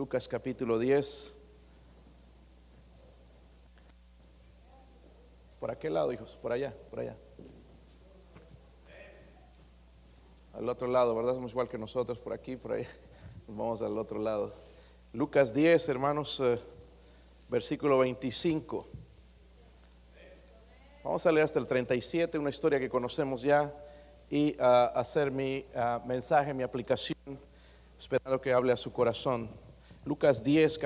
Lucas capítulo 10. ¿Por aquel lado, hijos? Por allá, por allá. Al otro lado, ¿verdad? Somos igual que nosotros, por aquí, por ahí. vamos al otro lado. Lucas 10, hermanos, eh, versículo 25. Vamos a leer hasta el 37, una historia que conocemos ya, y ah, hacer mi ah, mensaje, mi aplicación, esperando que hable a su corazón. Lucas 10,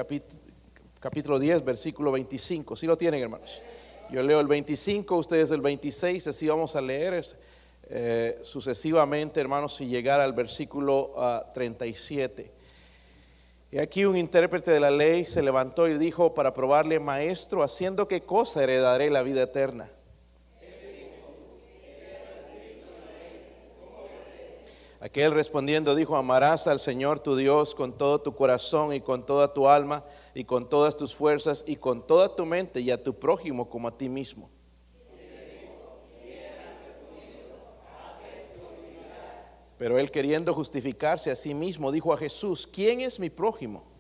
capítulo, 10, versículo 25. Si lo tienen, hermanos? Yo leo el 25, ustedes el 26, así vamos a leer eh, sucesivamente, hermanos, y llegar al versículo 37. Y aquí un intérprete de la ley se levantó y dijo para probarle, maestro, haciendo qué cosa heredaré la vida eterna. Aquel respondiendo dijo, amarás al Señor tu Dios con todo tu corazón y con toda tu alma y con todas tus fuerzas y con toda tu mente y a tu prójimo como a ti mismo. Pero él queriendo justificarse a sí mismo dijo a Jesús, ¿quién es mi prójimo?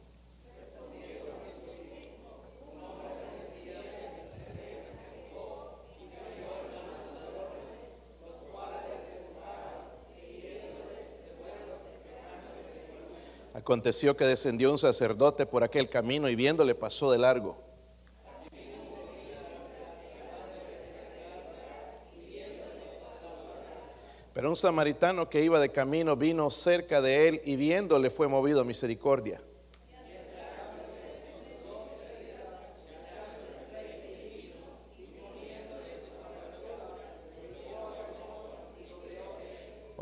Aconteció que descendió un sacerdote por aquel camino y viéndole pasó de largo. Pero un samaritano que iba de camino vino cerca de él y viéndole fue movido a misericordia.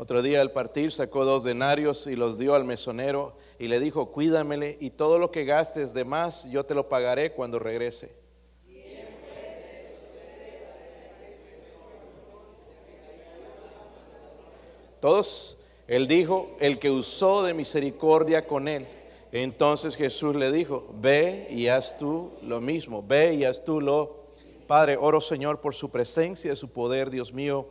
Otro día al partir sacó dos denarios y los dio al mesonero y le dijo, cuídamele y todo lo que gastes de más yo te lo pagaré cuando regrese. Todos, él dijo, el que usó de misericordia con él. Entonces Jesús le dijo, ve y haz tú lo mismo, ve y haz tú lo. Padre, oro Señor por su presencia, su poder, Dios mío,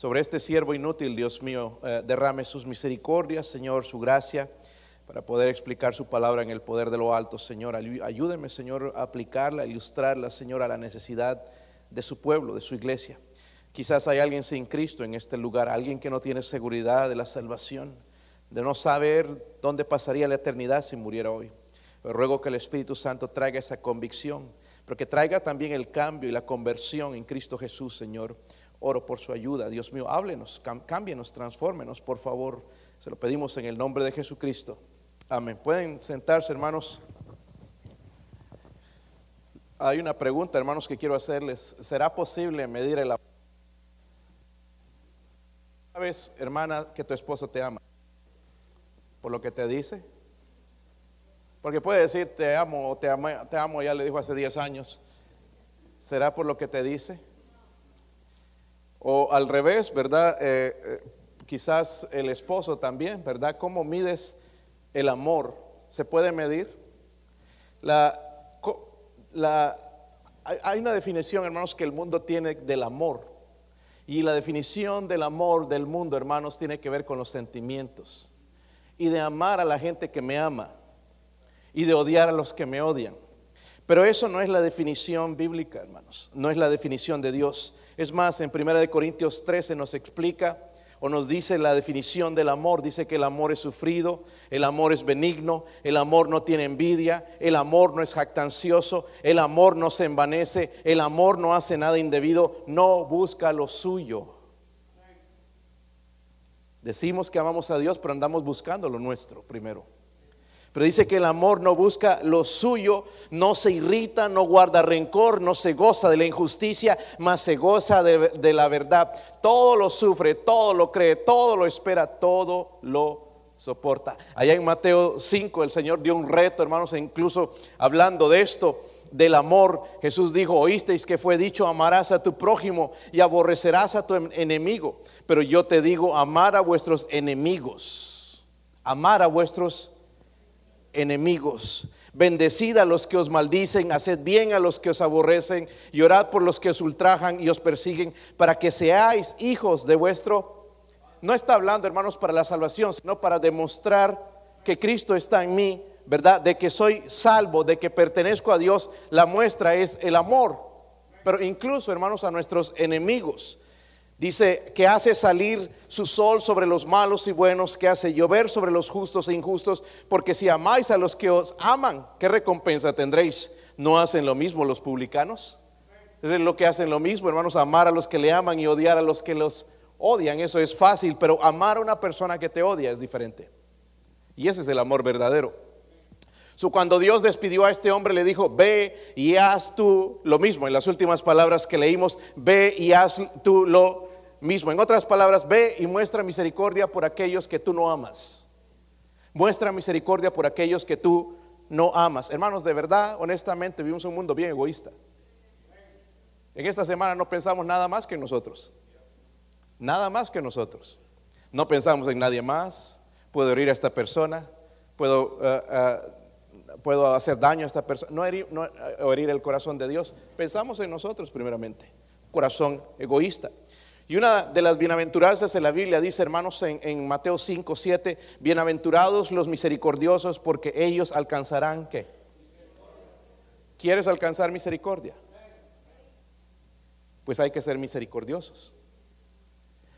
sobre este siervo inútil, Dios mío, eh, derrame sus misericordias, Señor, su gracia para poder explicar su palabra en el poder de lo alto, Señor. Ayúdeme, Señor, a aplicarla, a ilustrarla, Señor, a la necesidad de su pueblo, de su iglesia. Quizás hay alguien sin Cristo en este lugar, alguien que no tiene seguridad de la salvación, de no saber dónde pasaría la eternidad si muriera hoy. Ruego que el Espíritu Santo traiga esa convicción, pero que traiga también el cambio y la conversión en Cristo Jesús, Señor. Oro por su ayuda. Dios mío, háblenos, cámbienos, transfórmenos, por favor. Se lo pedimos en el nombre de Jesucristo. Amén. Pueden sentarse, hermanos. Hay una pregunta, hermanos, que quiero hacerles. ¿Será posible medir el amor? ¿Sabes, hermana, que tu esposo te ama? ¿Por lo que te dice? Porque puede decir te amo o te amo, te amo ya le dijo hace 10 años. ¿Será por lo que te dice? O al revés, ¿verdad? Eh, eh, quizás el esposo también, ¿verdad? ¿Cómo mides el amor se puede medir. La, hay una definición, hermanos, que el mundo tiene del amor. Y la definición del amor del mundo, hermanos, tiene que ver con los sentimientos. Y de amar a la gente que me ama. Y de odiar a los que me odian. Pero eso no es la definición bíblica, hermanos. No es la definición de Dios. Es más, en 1 Corintios 13 nos explica o nos dice la definición del amor, dice que el amor es sufrido, el amor es benigno, el amor no tiene envidia, el amor no es jactancioso, el amor no se envanece, el amor no hace nada indebido, no busca lo suyo. Decimos que amamos a Dios, pero andamos buscando lo nuestro primero. Pero dice que el amor no busca lo suyo, no se irrita, no guarda rencor, no se goza de la injusticia, mas se goza de, la verdad. Todo lo sufre, todo lo cree, todo lo espera, todo lo soporta. Allá en Mateo 5 el Señor dio un reto, hermanos, e incluso hablando de esto, del amor, Jesús dijo, oísteis que fue dicho, amarás a tu prójimo y aborrecerás a tu enemigo. Pero yo te digo, amar a vuestros enemigos, amar a vuestros enemigos enemigos. Bendecid a los que os maldicen, haced bien a los que os aborrecen y orad por los que os ultrajan y os persiguen, para que seáis hijos de vuestro. No está hablando, hermanos, para la salvación, sino para demostrar que Cristo está en mí, ¿verdad? De que soy salvo, de que pertenezco a Dios, la muestra es el amor. Pero incluso, hermanos, a nuestros enemigos. Dice que hace salir su sol sobre los malos y buenos, que hace llover sobre los justos e injustos, porque si amáis a los que os aman, ¿qué recompensa tendréis? ¿No hacen lo mismo los publicanos? Es lo que hacen lo mismo, hermanos, amar a los que le aman y odiar a los que los odian. Eso es fácil, pero amar a una persona que te odia es diferente. Y ese es el amor verdadero. cuando Dios despidió a este hombre, le dijo, ve y haz tú lo mismo. En las últimas palabras que leímos, ve y haz tú lo mismo. En otras palabras, ve y muestra misericordia por aquellos que tú no amas. Muestra misericordia por aquellos que tú no amas. Hermanos, de verdad, honestamente, vivimos un mundo bien egoísta. En esta semana no pensamos nada más que nosotros. Nada más que nosotros. No pensamos en nadie más. Puedo herir a esta persona. Puedo, eh, eh, puedo hacer daño a esta persona. No herir, no herir el corazón de Dios. Pensamos en nosotros primeramente. Corazón egoísta. Y una de las bienaventuranzas de la Biblia dice, hermanos, en, Mateo 5, 7, bienaventurados los misericordiosos porque ellos alcanzarán qué? ¿Quieres alcanzar misericordia? Pues hay que ser misericordiosos.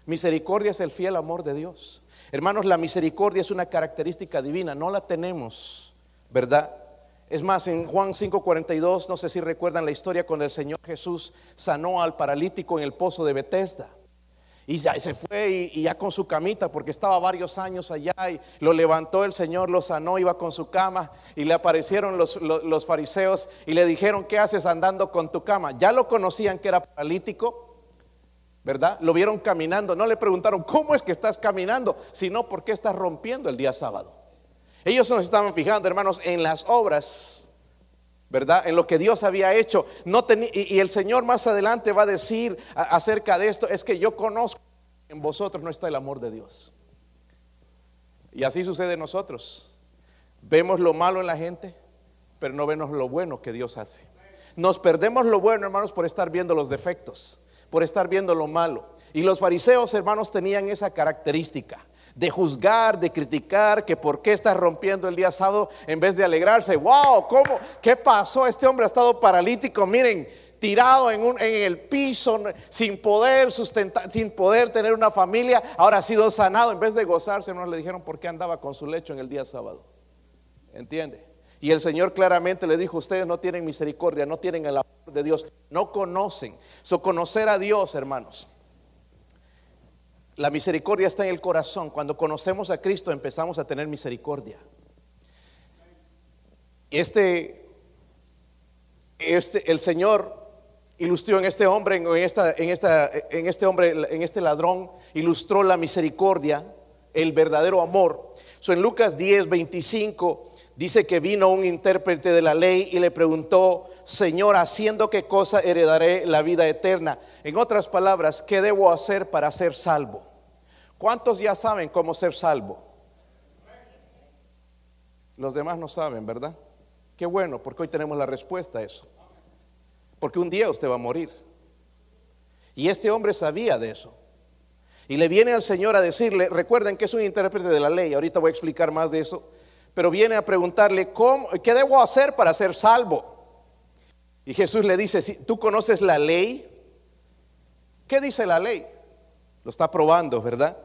Misericordia es el fiel amor de Dios. Hermanos, la misericordia es una característica divina, no la tenemos, ¿verdad? Es más, en Juan 5:42, no sé si recuerdan la historia cuando el Señor Jesús sanó al paralítico en el pozo de Bethesda. Y se fue y, ya con su camita, porque estaba varios años allá y lo levantó el Señor, lo sanó, iba con su cama y le aparecieron los, los, fariseos y le dijeron, ¿qué haces andando con tu cama? Ya lo conocían que era paralítico, ¿verdad? Lo vieron caminando, no le preguntaron, ¿cómo es que estás caminando? Sino, ¿por qué estás rompiendo el día sábado? Ellos nos estaban fijando, hermanos, en las obras ¿verdad? En lo que Dios había hecho. No y, el Señor más adelante va a decir acerca de esto, es que yo conozco, en vosotros no está el amor de Dios. Y así sucede en nosotros. Vemos lo malo en la gente, pero no vemos lo bueno que Dios hace. Nos perdemos lo bueno, hermanos, por estar viendo los defectos, por estar viendo lo malo. Y los fariseos, hermanos, tenían esa característica de juzgar, de criticar, que por qué está rompiendo el día sábado en vez de alegrarse. Wow, ¿cómo? ¿Qué pasó? Este hombre ha estado paralítico, miren, tirado en el piso, sin poder sustentar, sin poder tener una familia, ahora ha sido sanado. En vez de gozarse, no le dijeron por qué andaba con su lecho en el día sábado. ¿Entiende? Y el Señor claramente le dijo, ustedes no tienen misericordia, no tienen el amor de Dios, no conocen. So, conocer a Dios, hermanos, la misericordia está en el corazón. Cuando conocemos a Cristo empezamos a tener misericordia. Este, este, el Señor ilustró en este hombre, en, esta, en, esta, en este hombre, en este ladrón, ilustró la misericordia, el verdadero amor. So, en Lucas 10, 25 dice que vino un intérprete de la ley y le preguntó, Señor, haciendo qué cosa heredaré la vida eterna. En otras palabras, ¿qué debo hacer para ser salvo? ¿Cuántos ya saben cómo ser salvo? Los demás no saben, ¿verdad? Qué bueno, porque hoy tenemos la respuesta a eso. Porque un día usted va a morir. Y este hombre sabía de eso. Y le viene al Señor a decirle, recuerden que es un intérprete de la ley, ahorita voy a explicar más de eso, pero viene a preguntarle, ¿cómo, ¿qué debo hacer para ser salvo? Y Jesús le dice, tú conoces la ley, ¿qué dice la ley? Lo está probando, ¿verdad?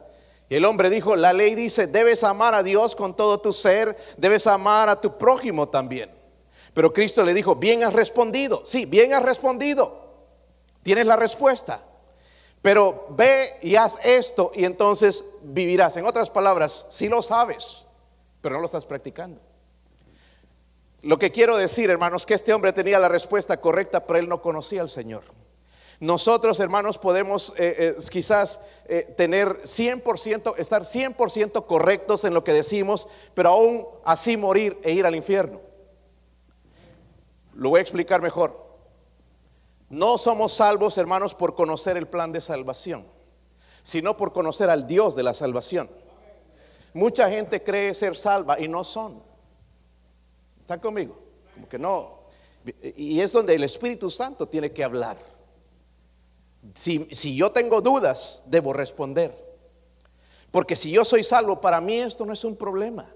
Y el hombre dijo, la ley dice, debes amar a Dios con todo tu ser, debes amar a tu prójimo también. Pero Cristo le dijo, bien has respondido, sí, bien has respondido, tienes la respuesta. Pero ve y haz esto y entonces vivirás. En otras palabras, sí lo sabes, pero no lo estás practicando. Lo que quiero decir, hermanos, que este hombre tenía la respuesta correcta, pero él no conocía al Señor. Nosotros, hermanos, podemos eh, eh, quizás eh, tener 100%, estar 100% correctos en lo que decimos, pero aún así morir e ir al infierno. Lo voy a explicar mejor. No somos salvos, hermanos, por conocer el plan de salvación, sino por conocer al Dios de la salvación. Mucha gente cree ser salva y no son. ¿Están conmigo? Como que no. Y es donde el Espíritu Santo tiene que hablar. Si, yo tengo dudas, debo responder. Porque si yo soy salvo, para mí esto no es un problema.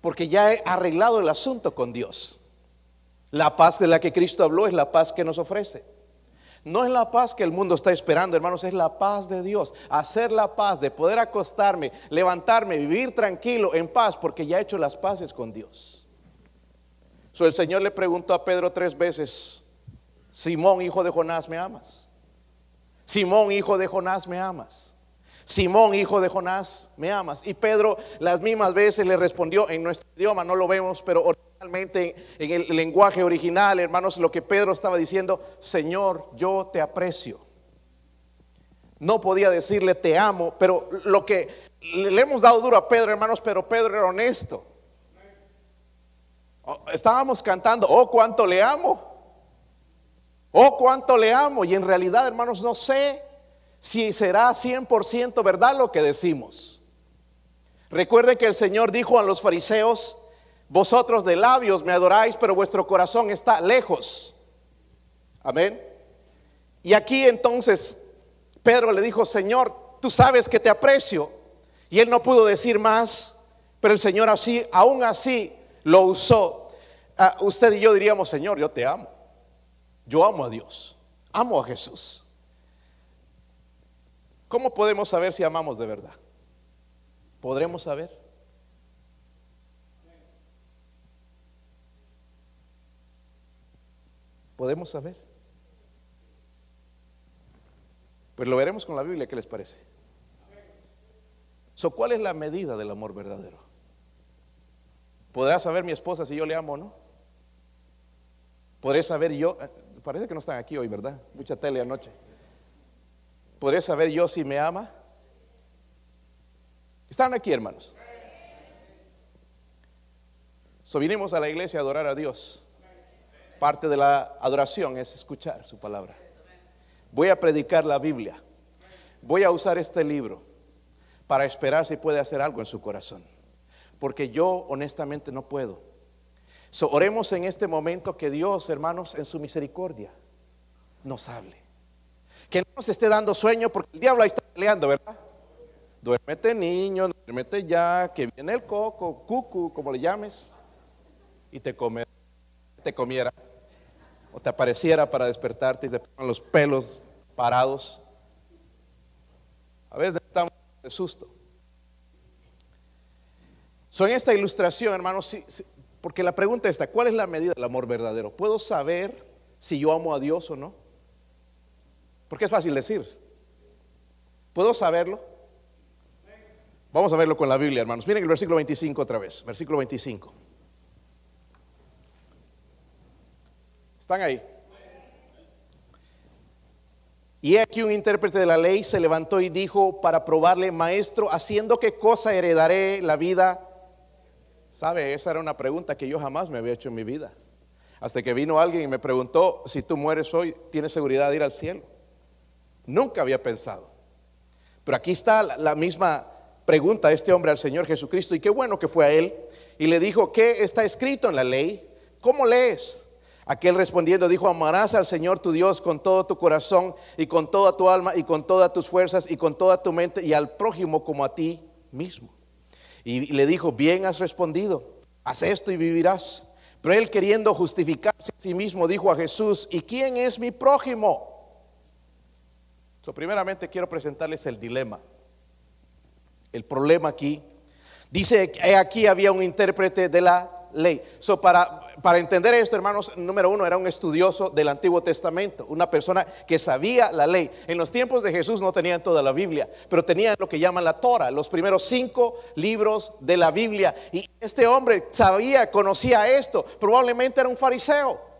porque ya he arreglado el asunto con Dios. La paz de la que Cristo habló es la paz que nos ofrece. No es la paz que el mundo está esperando, hermanos, es la paz de Dios. Hacer la paz, de poder acostarme, levantarme, vivir tranquilo, en paz, porque ya he hecho las paces con Dios. El Señor le preguntó a Pedro tres veces, Simón, hijo de Jonás, ¿me amas? Simón, hijo de Jonás, ¿me amas? Simón, hijo de Jonás, ¿me amas? Y Pedro las mismas veces le respondió en nuestro idioma, no lo vemos, pero originalmente en el lenguaje original, hermanos, lo que Pedro estaba diciendo, Señor, yo te aprecio. No podía decirle te amo, pero lo que le hemos dado duro a Pedro, hermanos, pero Pedro era honesto. Oh, estábamos cantando, oh, cuánto le amo. Oh, cuánto le amo. Y en realidad, hermanos, no sé si será 100% verdad lo que decimos. Recuerde que el Señor dijo a los fariseos, vosotros de labios me adoráis, pero vuestro corazón está lejos. Amén. Y aquí entonces Pedro le dijo, Señor, tú sabes que te aprecio. Y él no pudo decir más, pero el Señor así, aún así, lo usó. Ah, usted y yo diríamos, Señor, yo te amo. Yo amo a Dios. Amo a Jesús. ¿Cómo podemos saber si amamos de verdad? ¿Podremos saber? ¿Podemos saber? Pues lo veremos con la Biblia, ¿qué les parece? So, ¿Cuál es la medida del amor verdadero? ¿Podrá saber mi esposa si yo le amo o no? ¿Podré saber yo? Eh, parece que no están aquí hoy, ¿verdad? Mucha tele anoche. ¿Podré saber yo si me ama? Están aquí, hermanos. So, vinimos a la iglesia a adorar a Dios. Parte de la adoración es escuchar su palabra. Voy a predicar la Biblia. Voy a usar este libro para esperar si puede hacer algo en su corazón. Porque yo honestamente no puedo. So, oremos en este momento que Dios, hermanos, en su misericordia, nos hable. Que no nos esté dando sueño porque el diablo ahí está peleando, ¿verdad? Duérmete niño, duérmete ya, que viene el coco, cucu, como le llames, y te comer, te comiera, o te apareciera para despertarte y te pongan los pelos parados. A veces estamos de susto. So, en esta ilustración, hermanos, porque la pregunta está, ¿cuál es la medida del amor verdadero? ¿Puedo saber si yo amo a Dios o no? Porque es fácil decir. ¿Puedo saberlo? Vamos a verlo con la Biblia, hermanos. Miren el versículo 25 otra vez. Versículo 25. ¿Están ahí? Y aquí un intérprete de la ley se levantó y dijo para probarle, maestro, haciendo qué cosa heredaré la vida. ¿Sabe? Esa era una pregunta que yo jamás me había hecho en mi vida. Hasta que vino alguien y me preguntó, si tú mueres hoy, ¿tienes seguridad de ir al cielo? Nunca había pensado. Pero aquí está la, misma pregunta este hombre al Señor Jesucristo y qué bueno que fue a él. Y le dijo, ¿qué está escrito en la ley? ¿Cómo lees? Aquel respondiendo dijo, amarás al Señor tu Dios con todo tu corazón y con toda tu alma y con todas tus fuerzas y con toda tu mente y al prójimo como a ti mismo. Y le dijo, bien has respondido, haz esto y vivirás. Pero él queriendo justificarse a sí mismo dijo a Jesús, ¿y quién es mi prójimo? primeramente quiero presentarles el dilema. El problema aquí. Dice aquí había un intérprete de la ley. So, para, para entender esto, hermanos, número uno, era un estudioso del Antiguo Testamento, una persona que sabía la ley. En los tiempos de Jesús no tenían toda la Biblia, pero tenían lo que llaman la Torah, los primeros cinco libros de la Biblia. Y este hombre sabía, conocía esto, probablemente era un fariseo.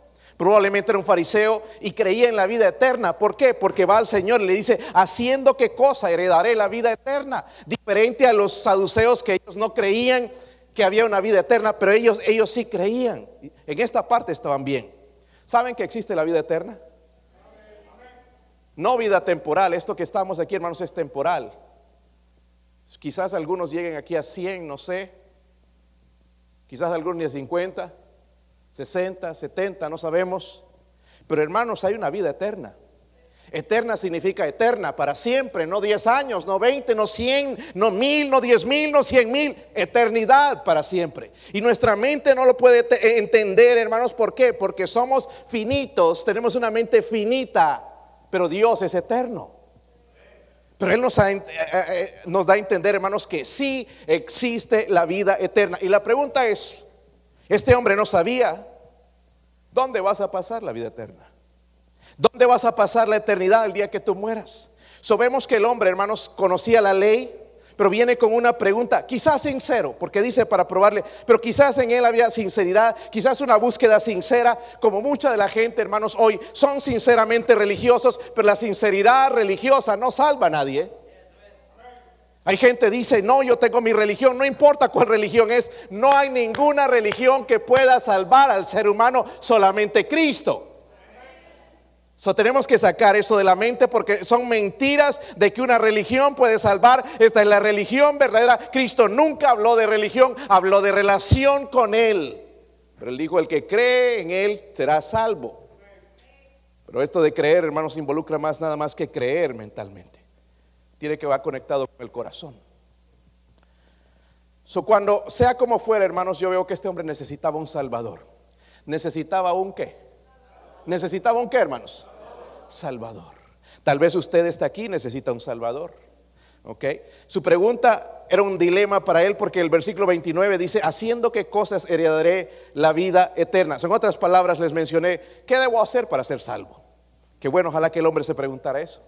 Probablemente era un fariseo y creía en la vida eterna. ¿Por qué? Porque va al Señor y le dice, haciendo qué cosa heredaré la vida eterna. Diferente a los saduceos que ellos no creían que había una vida eterna, pero ellos, ellos sí creían. En esta parte estaban bien. ¿Saben que existe la vida eterna? No vida temporal. Esto que estamos aquí, hermanos, es temporal. Quizás algunos lleguen aquí a 100, no sé. Quizás algunos ni a 50. 60, 70, no sabemos. Pero hermanos, hay una vida eterna. Eterna significa eterna, para siempre, no 10 años, no 20, no 100, no mil, no 10 mil, no 100 mil, eternidad para siempre. Y nuestra mente no lo puede entender, hermanos, ¿por qué? Porque somos finitos, tenemos una mente finita, pero Dios es eterno. Pero Él nos, eh, eh, eh, nos da a entender, hermanos, que sí existe la vida eterna. Y la pregunta es, este hombre no sabía, ¿dónde vas a pasar la vida eterna? ¿Dónde vas a pasar la eternidad el día que tú mueras? Sabemos que el hombre, hermanos, conocía la ley, pero viene con una pregunta, quizás sincero, porque dice para probarle, pero quizás en él había sinceridad, quizás una búsqueda sincera, como mucha de la gente, hermanos, hoy son sinceramente religiosos, pero la sinceridad religiosa no salva a nadie. Hay gente que dice, no, yo tengo mi religión, no importa cuál religión es, no hay ninguna religión que pueda salvar al ser humano, solamente Cristo. So, tenemos que sacar eso de la mente porque son mentiras de que una religión puede salvar. Esta es la religión verdadera. Cristo nunca habló de religión, habló de relación con Él. Pero Él dijo, el que cree en Él será salvo. Pero esto de creer, hermanos, involucra más nada más que creer mentalmente. Tiene que va conectado con el corazón. So, cuando sea como fuera, hermanos, yo veo que este hombre necesitaba un salvador. Necesitaba un qué? Necesitaba un qué, hermanos? Salvador. Tal vez usted está aquí, necesita un Salvador. ¿Ok? Su pregunta era un dilema para él porque el versículo 29 dice, haciendo qué cosas heredaré la vida eterna. Son otras palabras, les mencioné, ¿qué debo hacer para ser salvo? Qué bueno, ojalá que el hombre se preguntara eso.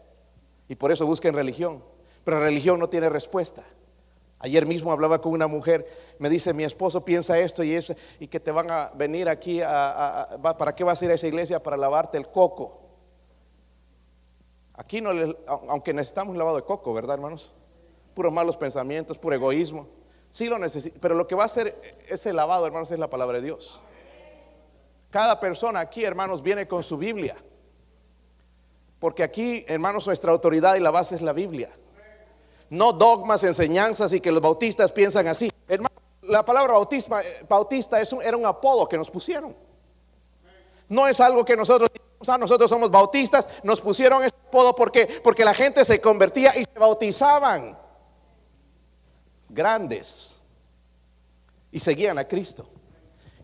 Y por eso busquen religión. Pero la religión no tiene respuesta. Ayer mismo hablaba con una mujer, me dice, mi esposo piensa esto y eso, y que te van a venir aquí, a, ¿para qué vas a ir a esa iglesia? Para lavarte el coco. Aquí no aunque necesitamos lavado de coco, ¿verdad, hermanos? Puros malos pensamientos, puro egoísmo. Sí lo necesita, pero lo que va a hacer ese lavado, hermanos, es la palabra de Dios. Cada persona aquí, hermanos, viene con su Biblia. Porque aquí, hermanos, nuestra autoridad y la base es la Biblia. No dogmas, enseñanzas y que los bautistas piensan así. Hermano, la palabra eh, bautista es era un apodo que nos pusieron. No es algo que nosotros nosotros somos bautistas, nos pusieron ese apodo porque, porque la gente se convertía y se bautizaban. Grandes. Y seguían a Cristo.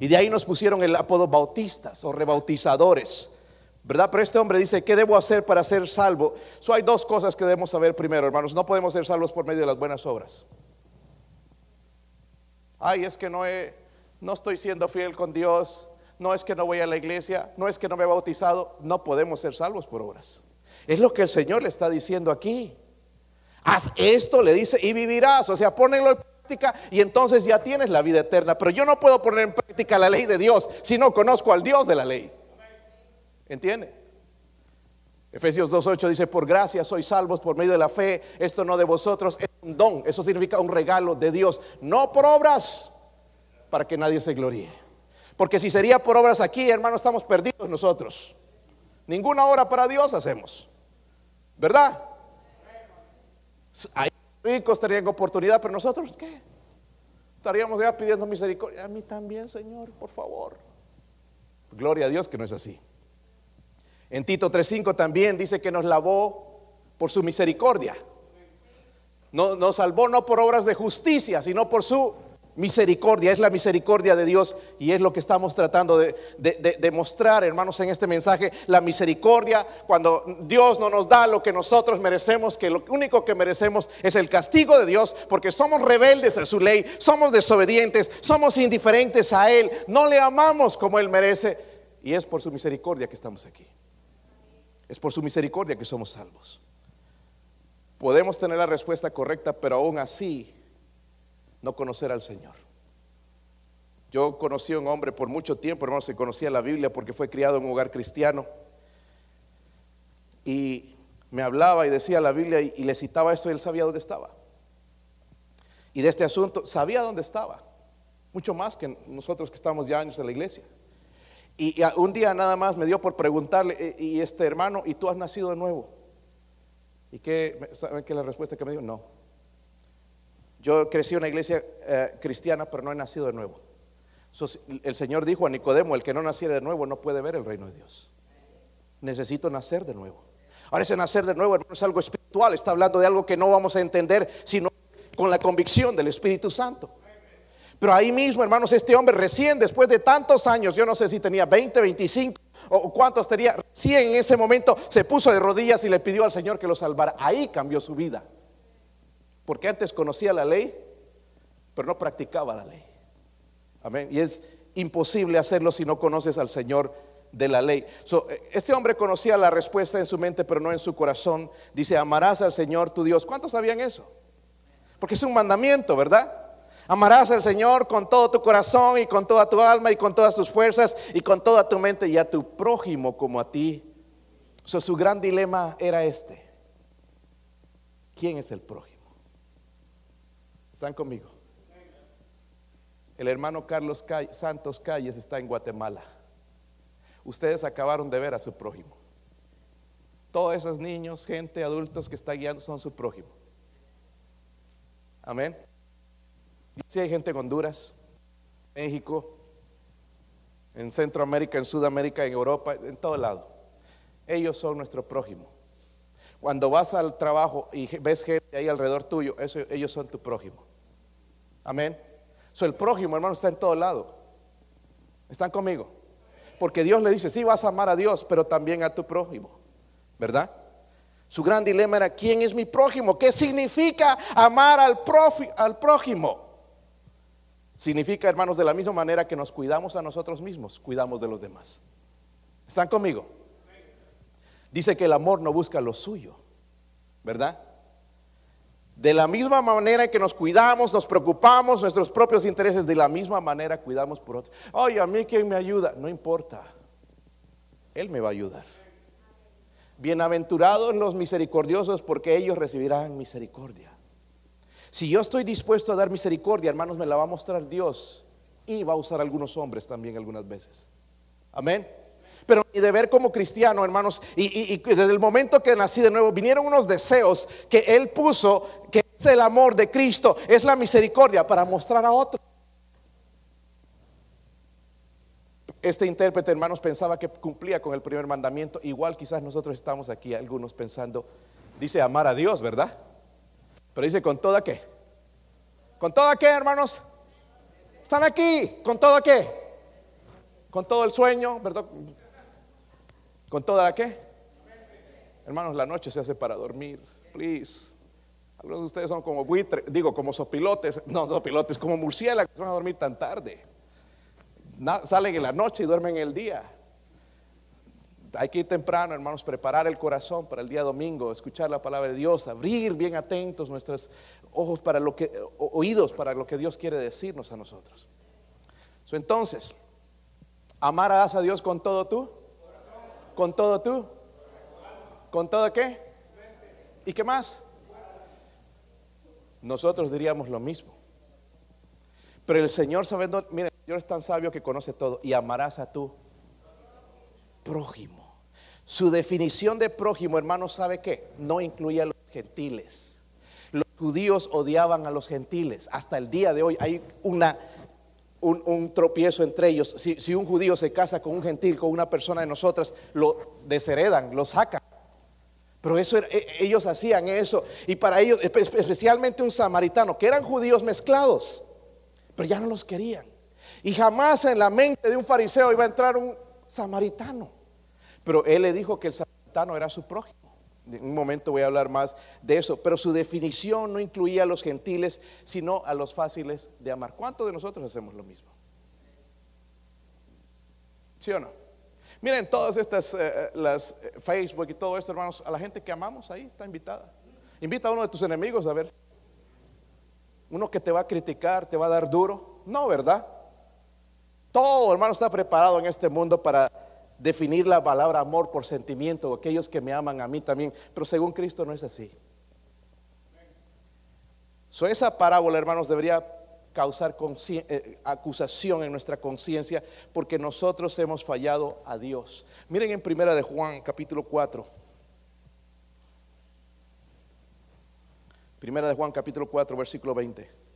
Y de ahí nos pusieron el apodo bautistas o rebautizadores. ¿Verdad? Pero este hombre dice, ¿qué debo hacer para ser salvo? So, hay dos cosas que debemos saber primero, hermanos. No podemos ser salvos por medio de las buenas obras. Ay, es que no, no estoy siendo fiel con Dios no es que no voy a la iglesia, no es que no me he bautizado, no podemos ser salvos por obras. Es lo que el Señor le está diciendo aquí. Haz esto, le dice, y vivirás. O sea, ponelo en práctica y entonces ya tienes la vida eterna. Pero yo no puedo poner en práctica la ley de Dios si no conozco al Dios de la ley. ¿Entiende? Efesios 2.8 dice, por gracia sois salvos por medio de la fe. Esto no de vosotros, es un don. Eso significa un regalo de Dios. No por obras, para que nadie se gloríe. Porque si sería por obras aquí, hermano, estamos perdidos nosotros. Ninguna obra para Dios hacemos. ¿Verdad? Hay ricos tendrían oportunidad, pero nosotros, ¿qué? Estaríamos ya pidiendo misericordia. A mí también, Señor, por favor. Gloria a Dios que no es así. En Tito 3.5 también dice que nos lavó por su misericordia. No, nos salvó no por obras de justicia, sino por su misericordia, es la misericordia de Dios y es lo que estamos tratando de, demostrar, hermanos, en este mensaje, la misericordia, cuando Dios no nos da lo que nosotros merecemos, que lo único que merecemos es el castigo de Dios, porque somos rebeldes a su ley, somos desobedientes, somos indiferentes a Él, no le amamos como Él merece, y es por su misericordia que estamos aquí. Es por su misericordia que somos salvos. Podemos tener la respuesta correcta, pero aún así no conocer al Señor. Yo conocí a un hombre por mucho tiempo, hermano, se conocía la Biblia porque fue criado en un hogar cristiano. Y me hablaba y decía la Biblia y, le citaba eso y él sabía dónde estaba. Y de este asunto sabía dónde estaba, mucho más que nosotros que estamos ya años en la iglesia. Y, un día nada más me dio por preguntarle, eh, y este hermano, ¿y tú has nacido de nuevo? ¿Y qué? ¿Saben qué la respuesta que me dio? No. Yo crecí en una iglesia eh, cristiana, pero no he nacido de nuevo. el Señor dijo a Nicodemo, el que no naciera de nuevo no puede ver el reino de Dios. Necesito nacer de nuevo. Ahora ese nacer de nuevo, hermano, es algo espiritual. Está hablando de algo que no vamos a entender sino con la convicción del Espíritu Santo. Pero ahí mismo, hermanos, este hombre recién, después de tantos años, yo no sé si tenía 20, 25 o cuántos tenía, recién en ese momento se puso de rodillas y le pidió al Señor que lo salvara. Ahí cambió su vida. Porque antes conocía la ley, pero no practicaba la ley. Amén. Y es imposible hacerlo si no conoces al Señor de la ley. este hombre conocía la respuesta en su mente, pero no en su corazón. Dice, amarás al Señor tu Dios. ¿Cuántos sabían eso? Porque es un mandamiento, ¿verdad? Amarás al Señor con todo tu corazón y con toda tu alma y con todas tus fuerzas y con toda tu mente y a tu prójimo como a ti. su gran dilema era este. ¿Quién es el prójimo? ¿Están conmigo? El hermano Carlos Santos Calles está en Guatemala. Ustedes acabaron de ver a su prójimo. Todos esos niños, gente, adultos que está guiando son su prójimo. Amén. Si hay gente en Honduras, México, en Centroamérica, en Sudamérica, en Europa, en todo lado. Ellos son nuestro prójimo. Cuando vas al trabajo y ves gente ahí alrededor tuyo, ellos son tu prójimo. Amén. So, el prójimo, hermano, está en todo lado. ¿Están conmigo? Porque Dios le dice, sí, vas a amar a Dios, pero también a tu prójimo. ¿Verdad? Su gran dilema era, ¿quién es mi prójimo? ¿Qué significa amar al, al prójimo? Significa, hermanos, de la misma manera que nos cuidamos a nosotros mismos, cuidamos de los demás. ¿Están conmigo? Dice que el amor no busca lo suyo, ¿verdad? De la misma manera que nos cuidamos, nos preocupamos, nuestros propios intereses, de la misma manera cuidamos por otros. Oye, a mí quien me ayuda, no importa. Él me va a ayudar. Bienaventurados los misericordiosos porque ellos recibirán misericordia. Si yo estoy dispuesto a dar misericordia, hermanos, me la va a mostrar Dios y va a usar algunos hombres también algunas veces. Amén. Pero mi deber como cristiano, hermanos, y, desde el momento que nací de nuevo, vinieron unos deseos que Él puso, que es el amor de Cristo, es la misericordia para mostrar a otros. Este intérprete, hermanos, pensaba que cumplía con el primer mandamiento. Igual quizás nosotros estamos aquí, algunos pensando, dice amar a Dios, ¿verdad? Pero dice, ¿con toda qué? ¿Con toda qué, hermanos? Están aquí, ¿con toda qué? Con todo el sueño, ¿verdad? ¿Con toda la qué? Hermanos, la noche se hace para dormir, please. Algunos de ustedes son como buitres, digo, como sopilotes, no, no pilotes, como murciélagos, van a dormir tan tarde. salen en la noche y duermen en el día hay que ir temprano, hermanos, preparar el corazón para el día domingo, escuchar la palabra de Dios, abrir bien atentos nuestros ojos para lo que, oídos para lo que Dios quiere decirnos a nosotros. entonces, amarás a Dios con todo tú, con todo tú, con todo qué, y qué más. Nosotros diríamos lo mismo. Pero el Señor sabiendo, mire, el Señor es tan sabio que conoce todo y amarás a tú prójimo. Su definición de prójimo, hermano, ¿sabe qué? No incluye a los gentiles. Los judíos odiaban a los gentiles. Hasta el día de hoy hay una, un, tropiezo entre ellos. Si, si, un judío se casa con un gentil, con una persona de nosotras, lo desheredan, lo sacan. Pero eso, e, ellos hacían eso. Y para ellos, especialmente un samaritano, que eran judíos mezclados, pero ya no los querían. Y jamás en la mente de un fariseo iba a entrar un samaritano. Pero él le dijo que el samaritano era su prójimo. En un momento voy a hablar más de eso, pero su definición no incluía a los gentiles, sino a los fáciles de amar. ¿Cuántos de nosotros hacemos lo mismo? ¿Sí o no? Miren, todas estas, eh, eh, las eh, Facebook y todo esto, hermanos, a la gente que amamos ahí está invitada. Invita a uno de tus enemigos a ver. Uno que te va a criticar, te va a dar duro. No, ¿verdad? Todo, hermano, está preparado en este mundo para definir la palabra amor por sentimiento, aquellos que me aman a mí también, pero según Cristo no es así. So, esa parábola, hermanos, debería causar eh, acusación en nuestra conciencia porque nosotros hemos fallado a Dios. Miren en primera de Juan, capítulo 4. Primera de Juan, capítulo 4, versículo 20.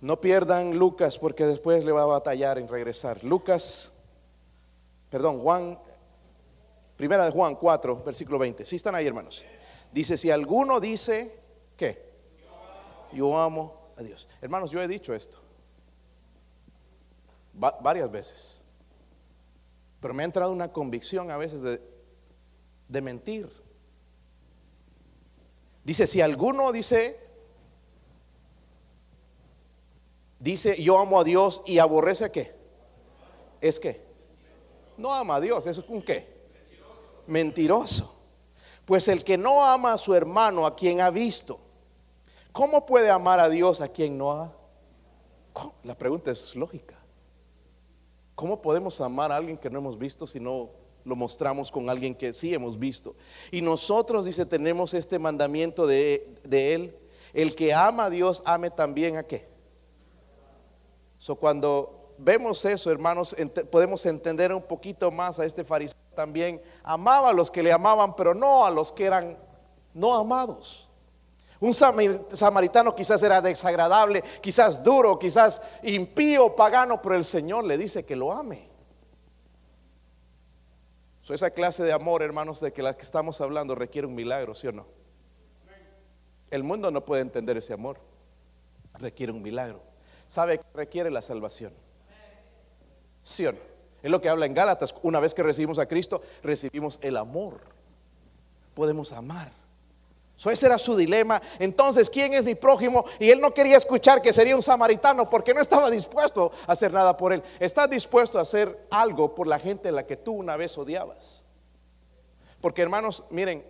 No pierdan Lucas porque después le va a batallar en regresar. Lucas, perdón, Juan Primera de Juan 4, versículo 20. Si están ahí, hermanos. Dice, si alguno dice, ¿qué? Yo amo a Dios. Hermanos, yo he dicho esto varias veces. Pero me ha entrado una convicción a veces de, de mentir. Dice, si alguno dice, dice, yo amo a Dios y aborrece a qué? Es que no ama a Dios, eso es un qué? Mentiroso. Pues el que no ama a su hermano, a quien ha visto, ¿cómo puede amar a Dios a quien no ha? La pregunta es lógica. ¿Cómo podemos amar a alguien que no hemos visto si no lo mostramos con alguien que sí hemos visto? Y nosotros, dice, tenemos este mandamiento de, Él. El que ama a Dios, ame también a qué. So, cuando vemos eso, hermanos, podemos entender un poquito más a este fariseo también. Amaba a los que le amaban, pero no a los que eran no amados. Un samaritano quizás era desagradable, quizás duro, quizás impío, pagano, pero el Señor le dice que lo ame. So, esa clase de amor, hermanos, de que la que estamos hablando requiere un milagro, ¿sí o no? El mundo no puede entender ese amor. Requiere un milagro. ¿Sabe que requiere la salvación? ¿Sí o no? Es lo que habla en Gálatas. Una vez que recibimos a Cristo, recibimos el amor. Podemos amar ese era su dilema. Entonces, ¿quién es mi prójimo? Y él no quería escuchar que sería un samaritano porque no estaba dispuesto a hacer nada por él. Estás dispuesto a hacer algo por la gente en la que tú una vez odiabas. Porque hermanos, miren,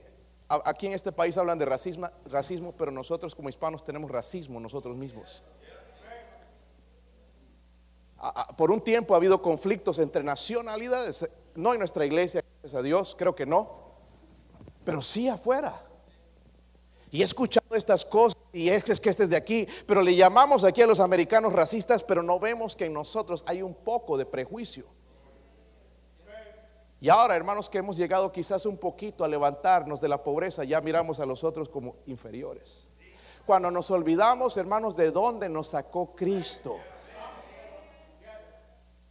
aquí en este país hablan de racismo, racismo, pero nosotros como hispanos tenemos racismo nosotros mismos. Por un tiempo ha habido conflictos entre nacionalidades, no en nuestra iglesia, gracias a Dios, creo que no, pero sí afuera. Y he escuchado estas cosas y es que este es de aquí, pero le llamamos aquí a los americanos racistas, pero no vemos que en nosotros hay un poco de prejuicio. Y ahora, hermanos, que hemos llegado quizás un poquito a levantarnos de la pobreza, ya miramos a los otros como inferiores. Cuando nos olvidamos, hermanos, de dónde nos sacó Cristo.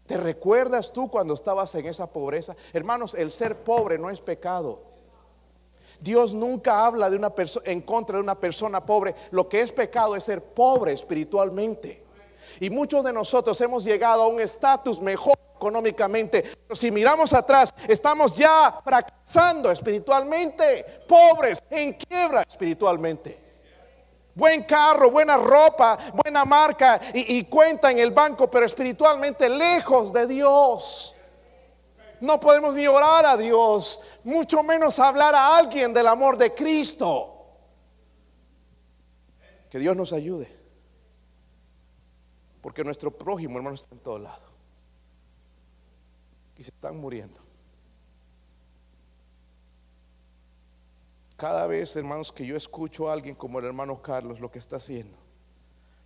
¿Te recuerdas tú cuando estabas en esa pobreza? Hermanos, el ser pobre no es pecado. Dios nunca habla de una en contra de una persona pobre. Lo que es pecado es ser pobre espiritualmente. Y muchos de nosotros hemos llegado a un estatus mejor económicamente. Pero si miramos atrás, estamos ya fracasando espiritualmente, pobres, en quiebra espiritualmente. Buen carro, buena ropa, buena marca y, cuenta en el banco, pero espiritualmente lejos de Dios. No podemos ni orar a Dios, mucho menos hablar a alguien del amor de Cristo. Que Dios nos ayude. Porque nuestro prójimo, hermano, está en todo lado. Y se están muriendo. Cada vez, hermanos, que yo escucho a alguien como el hermano Carlos, lo que está haciendo,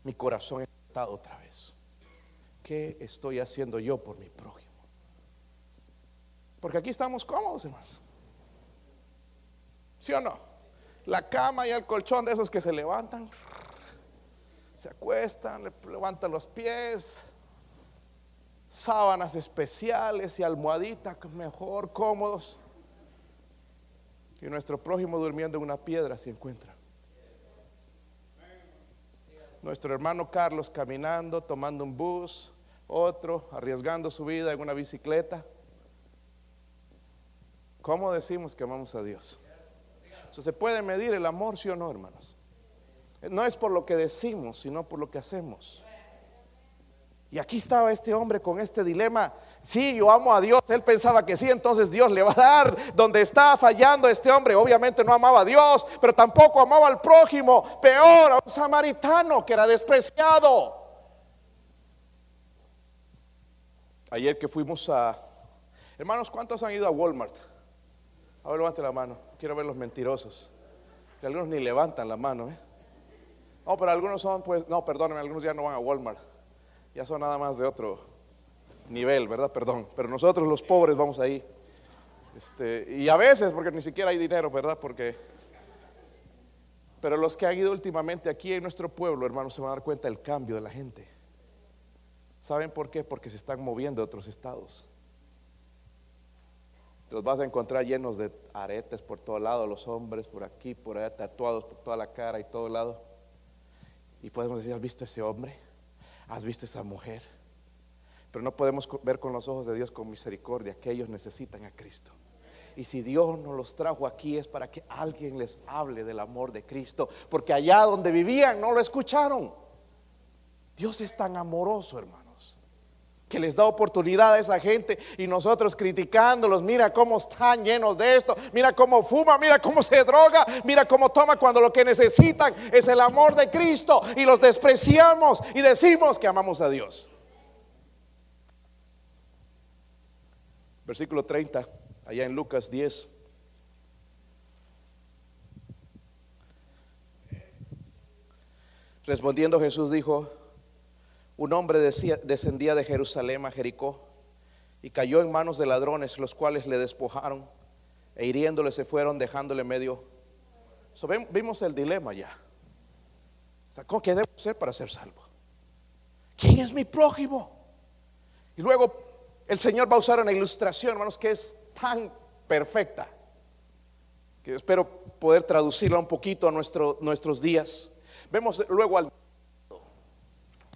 mi corazón está otra vez. ¿Qué estoy haciendo yo por mi prójimo? Porque aquí estamos cómodos, hermanos. ¿Sí o no? La cama y el colchón de esos que se levantan, se acuestan, levantan los pies, sábanas especiales y almohaditas mejor, cómodos. Y nuestro prójimo durmiendo en una piedra se encuentra. Nuestro hermano Carlos caminando, tomando un bus, otro arriesgando su vida en una bicicleta. ¿Cómo decimos que amamos a Dios? ¿Se puede medir el amor, sí o no, hermanos? No es por lo que decimos, sino por lo que hacemos. Y aquí estaba este hombre con este dilema. Sí, yo amo a Dios. Él pensaba que sí, entonces Dios le va a dar. Donde estaba fallando este hombre, obviamente no amaba a Dios, pero tampoco amaba al prójimo. Peor, a un samaritano que era despreciado. Ayer que fuimos a... Hermanos, ¿cuántos han ido a Walmart? A ver, levante la mano. Quiero ver los mentirosos. Que algunos ni levantan la mano. ¿eh? No, pero algunos son, pues, no, perdónenme, algunos ya no van a Walmart. Ya son nada más de otro nivel, ¿verdad? Perdón. Pero nosotros los pobres vamos ahí. Este, y a veces, porque ni siquiera hay dinero, ¿verdad? Porque. Pero los que han ido últimamente aquí en nuestro pueblo, hermanos, se van a dar cuenta del cambio de la gente. ¿Saben por qué? Porque se están moviendo a otros estados. Los vas a encontrar llenos de aretes por todo lado, los hombres por aquí, por allá, tatuados por toda la cara y todo lado. Y podemos decir, ¿has visto ese hombre? ¿Has visto esa mujer? Pero no podemos ver con los ojos de Dios con misericordia que ellos necesitan a Cristo. Y si Dios nos los trajo aquí es para que alguien les hable del amor de Cristo. Porque allá donde vivían no lo escucharon. Dios es tan amoroso, hermanos, que les da oportunidad a esa gente y nosotros criticándolos, mira cómo están llenos de esto, mira cómo fuma, mira cómo se droga, mira cómo toma cuando lo que necesitan es el amor de Cristo y los despreciamos y decimos que amamos a Dios. Versículo 30 allá en Lucas 10. Respondiendo Jesús dijo, un hombre descendía de Jerusalén a Jericó y cayó en manos de ladrones, los cuales le despojaron e hiriéndole se fueron dejándole medio. vimos el dilema ya. ¿Qué debo hacer para ser salvo? ¿Quién es mi prójimo? Y luego el Señor va a usar una ilustración, hermanos, que es tan perfecta que espero poder traducirla un poquito a nuestro, nuestros días. Vemos luego al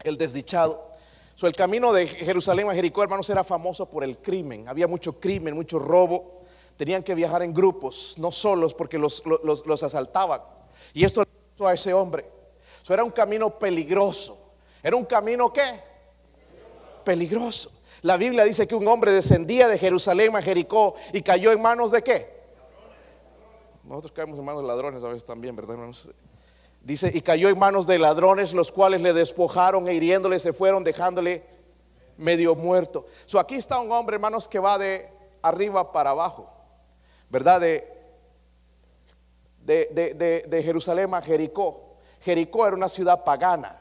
el desdichado. So, el camino de Jerusalén a Jericó, hermanos, era famoso por el crimen. Había mucho crimen, mucho robo. Tenían que viajar en grupos, no solos, porque los, los, asaltaban. Y esto le pasó a ese hombre. Eso era un camino peligroso. Era un camino qué? Peligroso. La Biblia dice que un hombre descendía de Jerusalén a Jericó y cayó en manos de qué? Nosotros caemos en manos de ladrones a veces también, ¿verdad, hermanos? Dice, y cayó en manos de ladrones, los cuales le despojaron e hiriéndole se fueron, dejándole medio muerto. So, aquí está un hombre, hermanos, que va de arriba para abajo, ¿verdad? De, de, de Jerusalén a Jericó. Jericó era una ciudad pagana,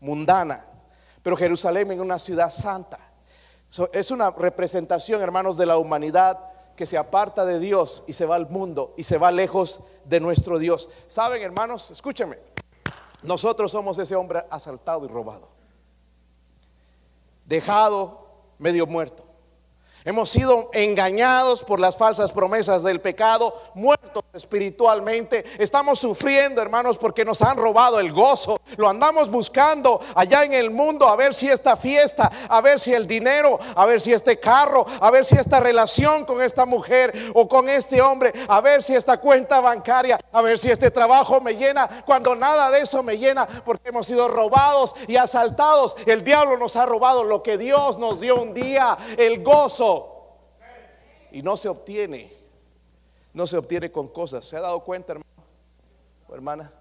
mundana, pero Jerusalén era una ciudad santa es una representación, hermanos, de la humanidad que se aparta de Dios y se va al mundo y se va lejos de nuestro Dios. Saben, hermanos, escúchenme. Nosotros somos ese hombre asaltado y robado. Dejado medio muerto. Hemos sido engañados por las falsas promesas del pecado, muertos espiritualmente. Estamos sufriendo, hermanos, porque nos han robado el gozo. Lo andamos buscando allá en el mundo a ver si esta fiesta, a ver si el dinero, a ver si este carro, a ver si esta relación con esta mujer o con este hombre, a ver si esta cuenta bancaria, a ver si este trabajo me llena, cuando nada de eso me llena, porque hemos sido robados y asaltados. El diablo nos ha robado lo que Dios nos dio un día, el gozo y no se obtiene, no se obtiene con cosas. ¿Se ha dado cuenta, hermano o hermana?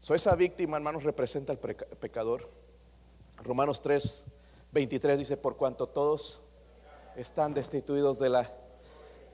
So, esa víctima, hermanos, representa al pecador. Romanos 3, 23 dice, por cuanto todos están destituidos de la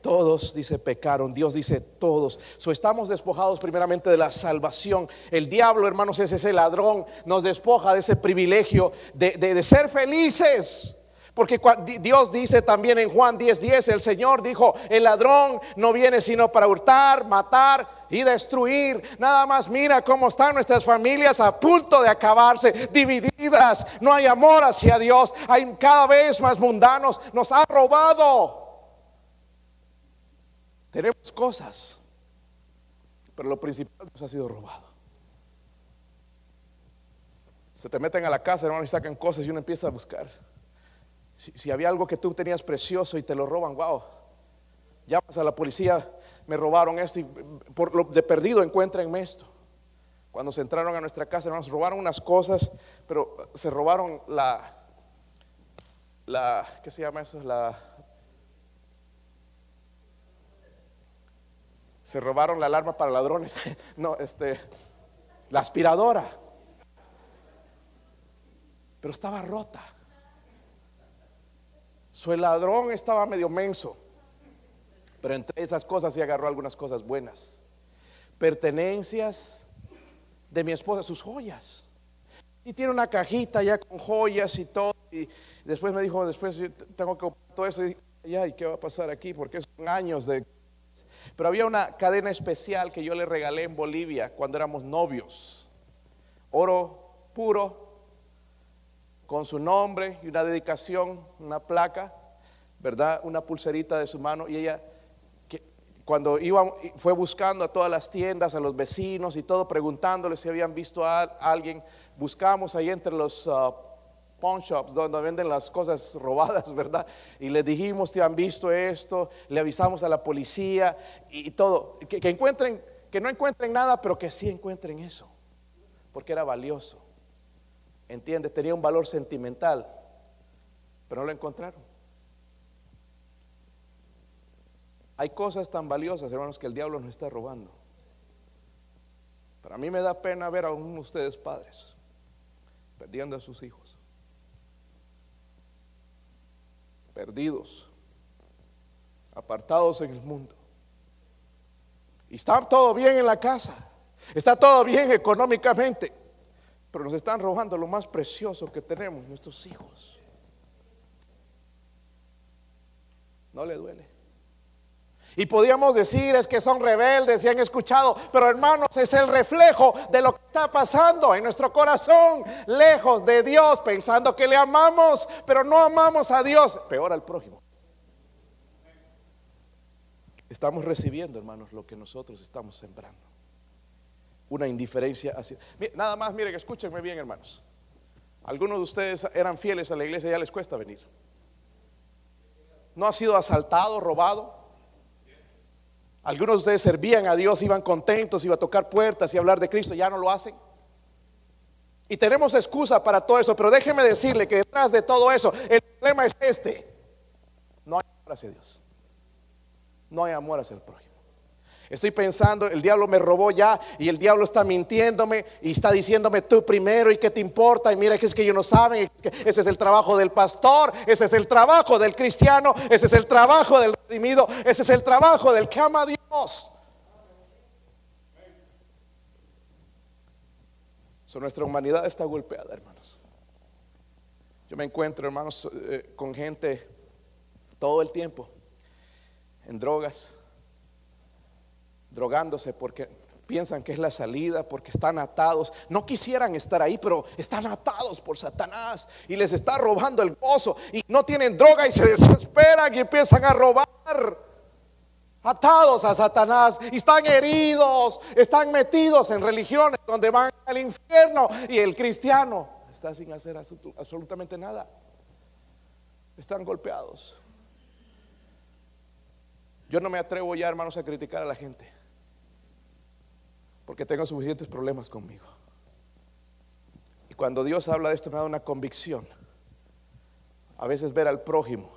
todos, dice, pecaron. Dios dice, todos. So, estamos despojados primeramente de la salvación. El diablo, hermanos, es ese ladrón. Nos despoja de ese privilegio de, de, ser felices. Porque Dios dice también en Juan 10:10, 10, el Señor dijo, el ladrón no viene sino para hurtar, matar y destruir. Nada más mira cómo están nuestras familias a punto de acabarse, divididas. No hay amor hacia Dios. Hay cada vez más mundanos. Nos ha robado. Tenemos cosas, pero lo principal nos ha sido robado. Se te meten a la casa, hermano, y sacan cosas y uno empieza a buscar. Si, había algo que tú tenías precioso y te lo roban, wow. Llamas a la policía, me robaron esto y por lo de perdido encuéntrenme esto. Cuando se entraron a nuestra casa, hermanos, robaron unas cosas, pero se robaron la, la, ¿qué se llama eso? La se robaron la alarma para ladrones. no, este, la aspiradora. Pero estaba rota. Su ladrón estaba medio menso. Pero entre esas cosas se agarró algunas cosas buenas. Pertenencias de mi esposa, sus joyas. Y tiene una cajita ya con joyas y todo. Y después me dijo, después tengo que todo eso. Y dije, ¿y qué va a pasar aquí? Porque son años de pero había una cadena especial que yo le regalé en Bolivia cuando éramos novios. Oro puro, con su nombre y una dedicación, una placa, ¿verdad? Una pulserita de su mano y ella cuando iba fue buscando a todas las tiendas, a los vecinos y todo preguntándoles si habían visto a, alguien, buscamos ahí entre los uh, pawn shops donde venden las cosas robadas, ¿verdad? Y le dijimos si han visto esto, le avisamos a la policía y, todo, que encuentren, que no encuentren nada, pero que sí encuentren eso, porque era valioso. ¿Entiende? Tenía un valor sentimental, pero no lo encontraron. Hay cosas tan valiosas, hermanos, que el diablo nos está robando. Para mí me da pena ver a de ustedes padres perdiendo a sus hijos. Perdidos, apartados en el mundo. Y está todo bien en la casa, está todo bien económicamente, pero nos están robando lo más precioso que tenemos, nuestros hijos. No le duele. Y podíamos decir es que son rebeldes y han escuchado, pero hermanos, es el reflejo de lo que está pasando en nuestro corazón, lejos de Dios, pensando que le amamos, pero no amamos a Dios, peor al prójimo. Estamos recibiendo, hermanos, lo que nosotros estamos sembrando una indiferencia hacia... Nada más, miren, escúchenme bien, hermanos. Algunos de ustedes eran fieles a la iglesia, ya les cuesta venir. ¿No ha sido asaltado, robado? Algunos de ustedes servían a Dios, iban contentos, iban a tocar puertas y hablar de Cristo, ya no lo hacen. Y tenemos excusa para todo eso, pero déjeme decirle que detrás de todo eso, el problema es este. No hay amor hacia Dios. No hay amor hacia el prójimo. Estoy pensando, el diablo me robó ya y el diablo está mintiéndome y está diciéndome tú primero y qué te importa y mira que es que ellos no saben, ese es el trabajo del pastor, ese es el trabajo del cristiano, ese es el trabajo del redimido, ese es el trabajo del que ama a Dios. nuestra humanidad está golpeada, hermanos. Yo me encuentro, hermanos, eh, con gente todo el tiempo en drogas drogándose porque piensan que es la salida, porque están atados. No quisieran estar ahí, pero están atados por Satanás y les está robando el gozo y no tienen droga y se desesperan y empiezan a robar. Atados a Satanás y están heridos, están metidos en religiones donde van al infierno y el cristiano está sin hacer absolutamente nada. Están golpeados. Yo no me atrevo ya, hermanos, a criticar a la gente porque tengo suficientes problemas conmigo. Y cuando Dios habla de esto me da una convicción. A veces ver al prójimo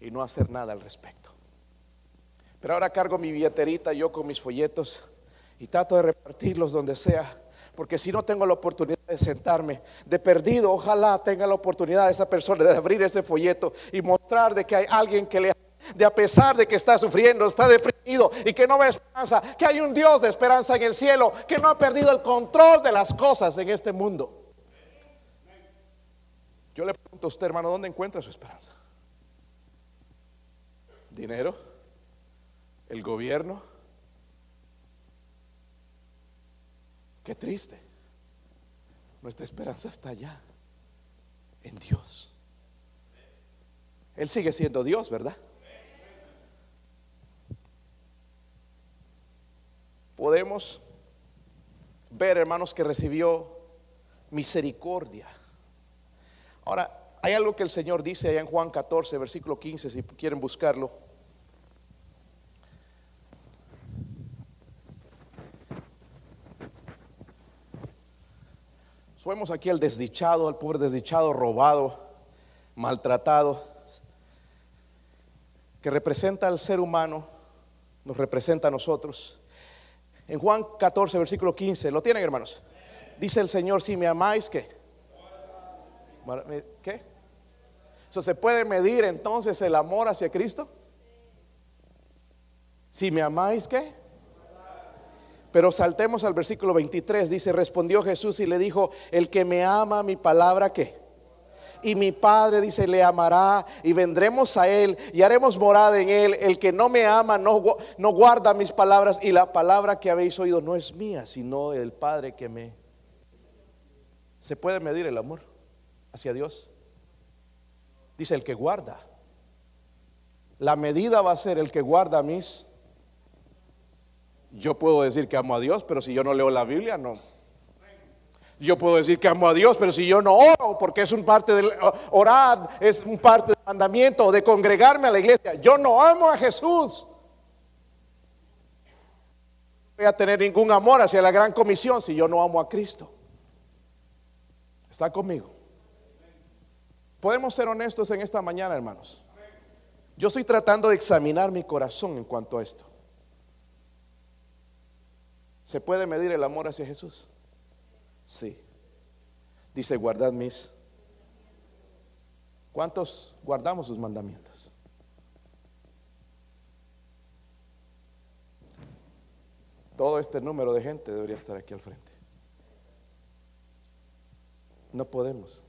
y no hacer nada al respecto. Pero ahora cargo mi billeterita yo con mis folletos y trato de repartirlos donde sea. Porque si no tengo la oportunidad de sentarme, de perdido, ojalá tenga la oportunidad esa persona de abrir ese folleto y mostrar de que hay alguien que le de a pesar de que está sufriendo, está deprimido y que no ve esperanza, que hay un Dios de esperanza en el cielo, que no ha perdido el control de las cosas en este mundo. Yo le pregunto a usted, hermano, ¿dónde encuentra su esperanza? ¿Dinero? ¿El gobierno? Qué triste. Nuestra esperanza está allá, en Dios. Él sigue siendo Dios, ¿verdad? Podemos ver, hermanos, que recibió misericordia. Ahora, hay algo que el Señor dice allá en Juan 14, versículo 15, si quieren buscarlo. Subemos aquí al desdichado, al pobre desdichado, robado, maltratado, que representa al ser humano, nos representa a nosotros. En Juan 14, versículo 15, ¿lo tienen hermanos? Dice el Señor, si me amáis, ¿qué? ¿Qué? ¿Eso se puede medir entonces el amor hacia Cristo? Si me amáis, ¿qué? Pero saltemos al versículo 23, dice, respondió Jesús y le dijo, el que me ama, mi palabra, ¿qué? Y mi Padre dice, le amará y vendremos a Él y haremos morada en Él. El que no me ama no, no guarda mis palabras y la palabra que habéis oído no es mía, sino del Padre que me... ¿Se puede medir el amor? hacia Dios? Dice el que guarda. La medida va a ser el que guarda mis. Yo puedo decir que amo a Dios, pero si yo no leo la Biblia, no. Yo puedo decir que amo a Dios, pero si yo no oro, porque es un parte del orar, es un parte del mandamiento de congregarme a la iglesia. Yo no amo a Jesús. Voy a tener ningún amor hacia la gran comisión si yo no amo a Cristo. ¿Está conmigo? Podemos ser honestos en esta mañana, hermanos. Yo estoy tratando de examinar mi corazón en cuanto a esto. ¿Se puede medir el amor hacia Jesús? Sí. Dice, guardad mis. ¿Cuántos guardamos sus mandamientos? Todo este número de gente debería estar aquí al frente. No podemos.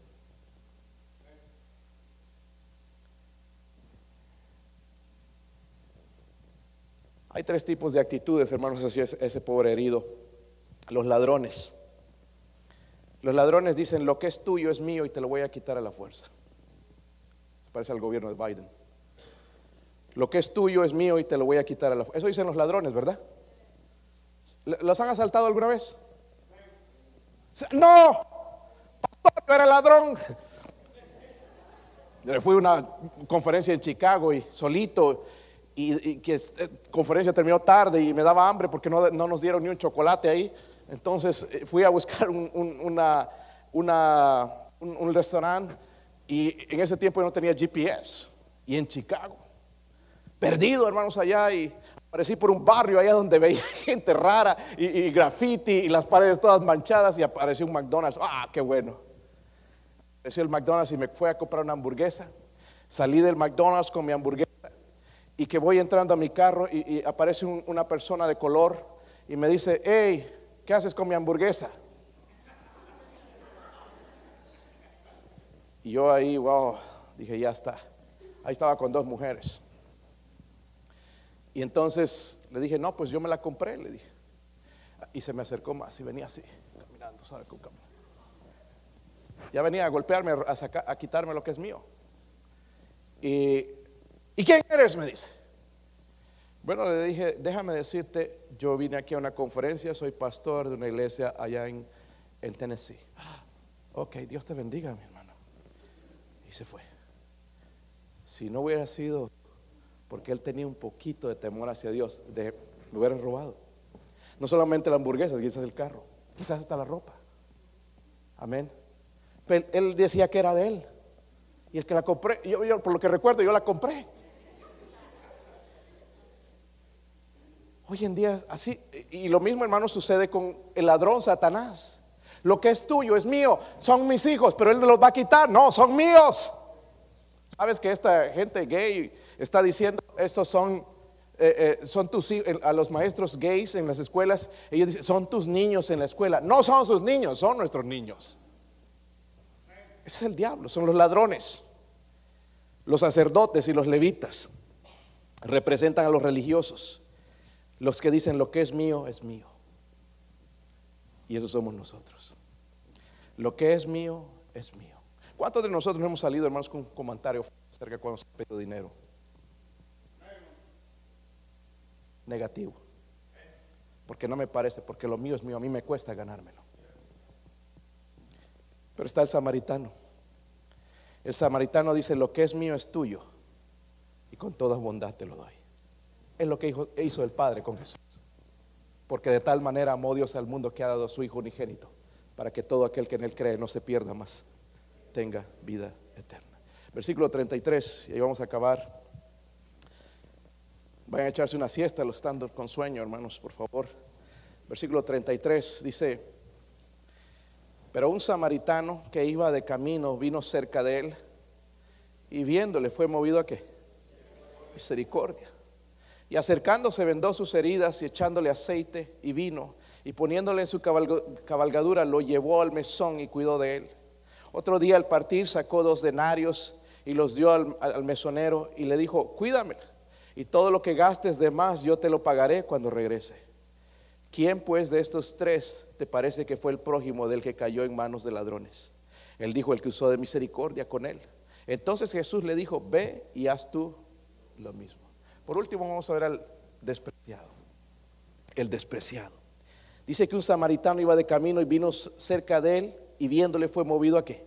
Hay tres tipos de actitudes, hermanos, hacia ese pobre herido. Los ladrones. Los ladrones dicen, lo que es tuyo es mío y te lo voy a quitar a la fuerza. Se parece al gobierno de Biden. Lo que es tuyo es mío y te lo voy a quitar a la fuerza. Eso dicen los ladrones, ¿verdad? ¿Los han asaltado alguna vez? No, yo era ladrón. Fui a una conferencia en Chicago y solito y, que la eh, conferencia terminó tarde y me daba hambre porque no, nos dieron ni un chocolate ahí. Entonces eh, fui a buscar un, una, un, restaurante y en ese tiempo yo no tenía GPS y en Chicago. Perdido, hermanos, allá y aparecí por un barrio allá donde veía gente rara y, y graffiti y las paredes todas manchadas y apareció un McDonald's. Ah, qué bueno. Apareció el McDonald's y me fue a comprar una hamburguesa. Salí del McDonald's con mi hamburguesa y que voy entrando a mi carro y, aparece una persona de color y me dice, hey, ¿qué haces con mi hamburguesa? Y yo ahí, wow, dije, ya está. Ahí estaba con dos mujeres. Y entonces le dije, no, pues yo me la compré, le dije. Y se me acercó más y venía así, caminando, ¿sabe? Ya venía a golpearme, a, a quitarme lo que es mío. ¿Y quién eres? Me dice. Bueno, le dije, déjame decirte, yo vine aquí a una conferencia, soy pastor de una iglesia allá en, Tennessee. Ah, ok, Dios te bendiga, mi hermano. Y se fue. Si no hubiera sido porque él tenía un poquito de temor hacia Dios, de, me hubiera robado. No solamente la hamburguesa, quizás el carro, quizás hasta la ropa. Amén. Pero él decía que era de él. Y el que la compré, yo, por lo que recuerdo, yo la compré. Hoy en día así, y lo mismo hermano sucede con el ladrón Satanás. Lo que es tuyo es mío, son mis hijos, pero él me los va a quitar, no, son míos. ¿Sabes que esta gente gay está diciendo, estos son, eh, eh, son tus a los maestros gays en las escuelas, ellos dicen, son tus niños en la escuela. No son sus niños, son nuestros niños. Ese es el diablo, son los ladrones. Los sacerdotes y los levitas representan a los religiosos. Los que dicen lo que es mío es mío. Y eso somos nosotros. Lo que es mío es mío. ¿Cuántos de nosotros no hemos salido, hermanos, con un comentario acerca de cuando se pide dinero? Negativo. Porque no me parece, porque lo mío es mío, a mí me cuesta ganármelo. Pero está el samaritano. El samaritano dice, lo que es mío es tuyo, y con toda bondad te lo doy. Es lo que hizo el Padre con Jesús. Porque de tal manera amó Dios al mundo que ha dado a su Hijo unigénito, para que todo aquel que en él cree no se pierda más, tenga vida eterna. Versículo 33, y ahí vamos a acabar. Vayan a echarse una siesta los estando con sueño, hermanos, por favor. Versículo 33 dice, pero un samaritano que iba de camino vino cerca de él y viéndole fue movido a qué? Misericordia y acercándose vendó sus heridas y echándole aceite y vino y poniéndole en su cabalgadura lo llevó al mesón y cuidó de él. Otro día al partir sacó dos denarios y los dio al, mesonero y le dijo, cuídame y todo lo que gastes de más yo te lo pagaré cuando regrese. ¿Quién pues de estos tres te parece que fue el prójimo del que cayó en manos de ladrones? Él dijo, el que usó de misericordia con él. Entonces Jesús le dijo, ve y haz tú lo mismo. Por último vamos a ver al despreciado. El despreciado. Dice que un samaritano iba de camino y vino cerca de él y viéndole fue movido a qué?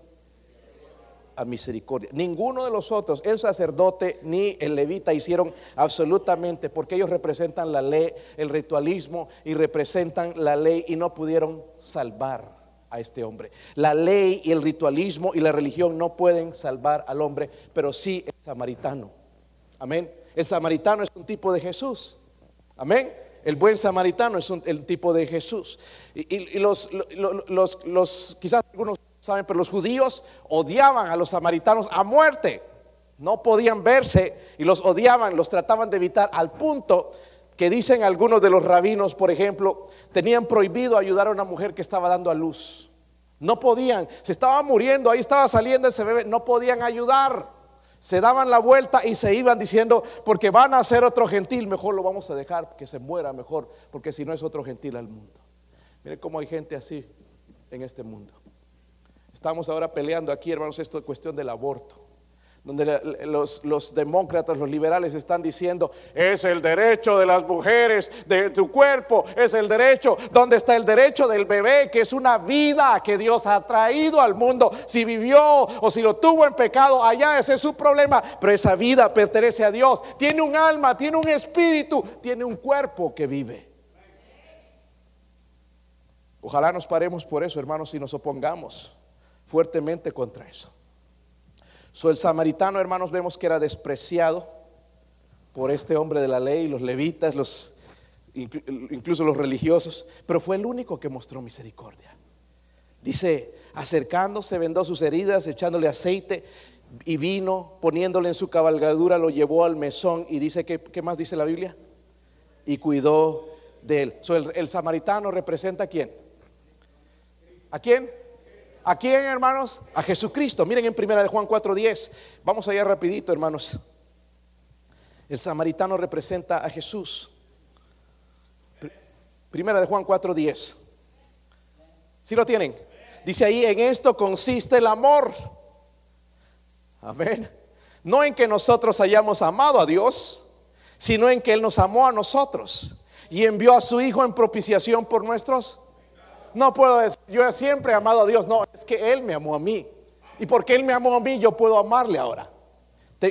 A misericordia. Ninguno de los otros, el sacerdote ni el levita hicieron absolutamente porque ellos representan la ley, el ritualismo y representan la ley y no pudieron salvar a este hombre. La ley y el ritualismo y la religión no pueden salvar al hombre, pero sí el samaritano. Amén. El samaritano es un tipo de Jesús. Amén. El buen samaritano es el tipo de Jesús. Y, los, los, los, quizás algunos saben, pero los judíos odiaban a los samaritanos a muerte. No podían verse y los odiaban, los trataban de evitar al punto que dicen algunos de los rabinos, por ejemplo, tenían prohibido ayudar a una mujer que estaba dando a luz. No podían, se estaba muriendo, ahí estaba saliendo ese bebé, no podían ayudar. Se daban la vuelta y se iban diciendo, porque van a ser otro gentil, mejor lo vamos a dejar, que se muera mejor, porque si no es otro gentil al mundo. Mire cómo hay gente así en este mundo. Estamos ahora peleando aquí, hermanos, esto es cuestión del aborto donde los, demócratas, los liberales están diciendo, es el derecho de las mujeres, de tu cuerpo, es el derecho, ¿dónde está el derecho del bebé? Que es una vida que Dios ha traído al mundo. Si vivió o si lo tuvo en pecado, allá ese es su problema, pero esa vida pertenece a Dios. Tiene un alma, tiene un espíritu, tiene un cuerpo que vive. Ojalá nos paremos por eso, hermanos, y nos opongamos fuertemente contra eso. So, el samaritano, hermanos, vemos que era despreciado por este hombre de la ley, los levitas, los, incluso los religiosos, pero fue el único que mostró misericordia. Dice, acercándose, vendó sus heridas, echándole aceite y vino, poniéndole en su cabalgadura, lo llevó al mesón y dice, ¿qué, qué más dice la Biblia? Y cuidó de él. So, el, el samaritano representa a quién? ¿A quién? ¿A quién, hermanos? A Jesucristo. Miren en primera de Juan 4:10. Vamos allá rapidito, hermanos. El samaritano representa a Jesús. Primera de Juan 4:10. ¿Sí lo tienen? Dice ahí, en esto consiste el amor. Amén. No en que nosotros hayamos amado a Dios, sino en que Él nos amó a nosotros y envió a su Hijo en propiciación por nuestros no puedo decir, yo siempre he amado a Dios. No, es que Él me amó a mí. Y porque Él me amó a mí, yo puedo amarle ahora.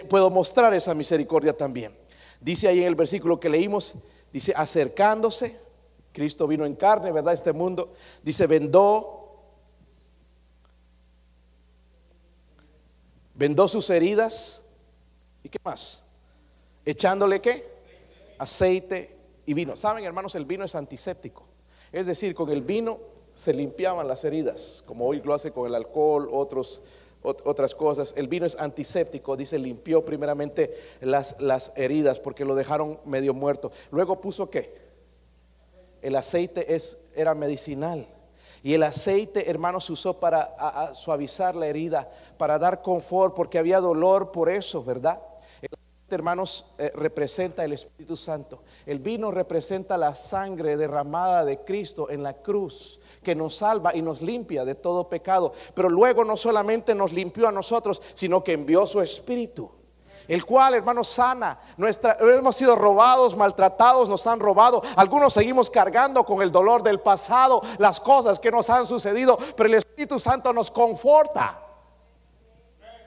Puedo mostrar esa misericordia también. Dice ahí en el versículo que leímos, dice, acercándose, Cristo vino en carne, ¿verdad? Este mundo. Dice, vendó, vendó sus heridas. ¿Y qué más? Echándole qué? Aceite y vino. Saben, hermanos, el vino es antiséptico. Es decir, con el vino se limpiaban las heridas, como hoy lo hace con el alcohol, otros, otras cosas. El vino es antiséptico, dice, limpió primeramente las, las heridas porque lo dejaron medio muerto. Luego puso qué? El aceite es, era medicinal. Y el aceite, hermanos, se usó para suavizar la herida, para dar confort, porque había dolor por eso, ¿verdad? Hermanos, eh, representa el Espíritu Santo. El vino representa la sangre derramada de Cristo en la cruz, que nos salva y nos limpia de todo pecado. Pero luego no solamente nos limpió a nosotros, sino que envió su Espíritu. El cual, hermanos, sana. Hemos sido robados, maltratados, nos han robado. Algunos seguimos cargando con el dolor del pasado, las cosas que nos han sucedido. Pero el Espíritu Santo nos conforta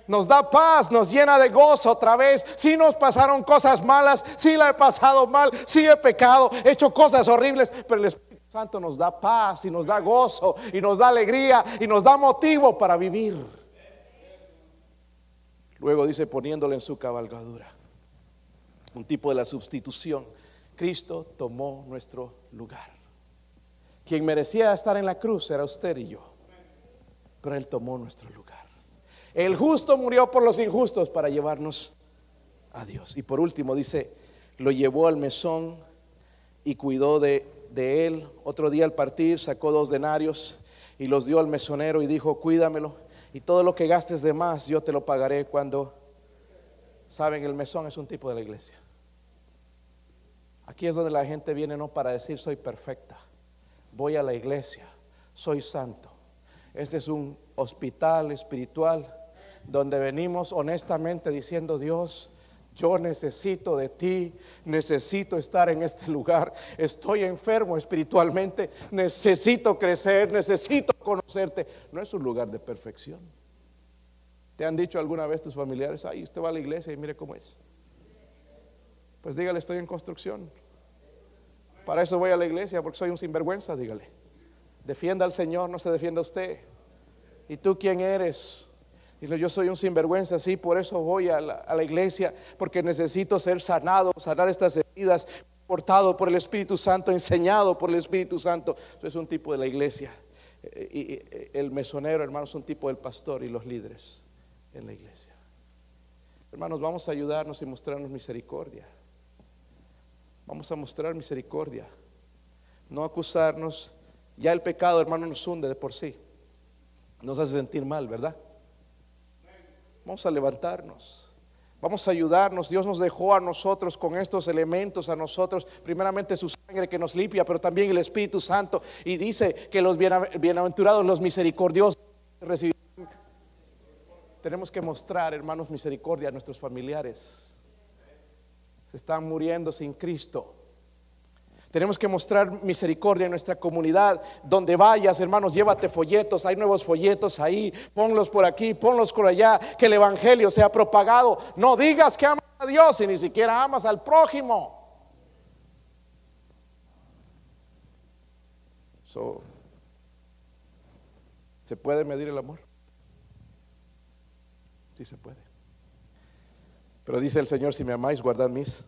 nos da paz, nos llena de gozo otra vez. Si nos pasaron cosas malas, si la he pasado mal, si he pecado, he hecho cosas horribles, pero el Espíritu Santo nos da paz y nos da gozo y nos da alegría y nos da motivo para vivir. Luego dice poniéndole en su cabalgadura, un tipo de la sustitución. Cristo tomó nuestro lugar. Quien merecía estar en la cruz era usted y yo, pero Él tomó nuestro lugar. El justo murió por los injustos para llevarnos a Dios. Y por último dice, lo llevó al mesón y cuidó de, él. Otro día al partir sacó dos denarios y los dio al mesonero y dijo, cuídamelo. Y todo lo que gastes de más yo te lo pagaré cuando... Saben, el mesón es un tipo de la iglesia. Aquí es donde la gente viene no para decir soy perfecta. Voy a la iglesia, soy santo Este es un hospital espiritual donde venimos honestamente diciendo, Dios, yo necesito de ti, necesito estar en este lugar. Estoy enfermo espiritualmente, necesito crecer, necesito conocerte. No es un lugar de perfección. ¿Te han dicho alguna vez tus familiares, ay, usted va a la iglesia y mire cómo es? Pues dígale, estoy en construcción. Para eso voy a la iglesia, porque soy un sinvergüenza, dígale. Defienda al Señor, no se defienda usted. ¿Y tú quién eres? Yo soy un sinvergüenza, sí, por eso voy a la, iglesia, porque necesito ser sanado, sanar estas heridas, portado por el Espíritu Santo, enseñado por el Espíritu Santo. Eso es un tipo de la iglesia. Eh, y eh, el mesonero, hermanos, es un tipo del pastor y los líderes en la iglesia. Hermanos, vamos a ayudarnos y mostrarnos misericordia. Vamos a mostrar misericordia. No acusarnos. Ya el pecado, hermano, nos hunde de por sí. Nos hace sentir mal, ¿verdad? Vamos a levantarnos. Vamos a ayudarnos. Dios nos dejó a nosotros con estos elementos, a nosotros, primeramente su sangre que nos limpia, pero también el Espíritu Santo. Y dice que los bienaventurados, los misericordiosos, recibirán. Tenemos que mostrar, hermanos, misericordia a nuestros familiares. Se están muriendo sin Cristo. Tenemos que mostrar misericordia en nuestra comunidad. Donde vayas, hermanos, llévate folletos. Hay nuevos folletos ahí. Ponlos por aquí, ponlos por allá. Que el Evangelio sea propagado. No digas que amas a Dios y ni siquiera amas al prójimo. ¿Se puede medir el amor? Sí se puede. Pero dice el Señor, si me amáis, guardad mis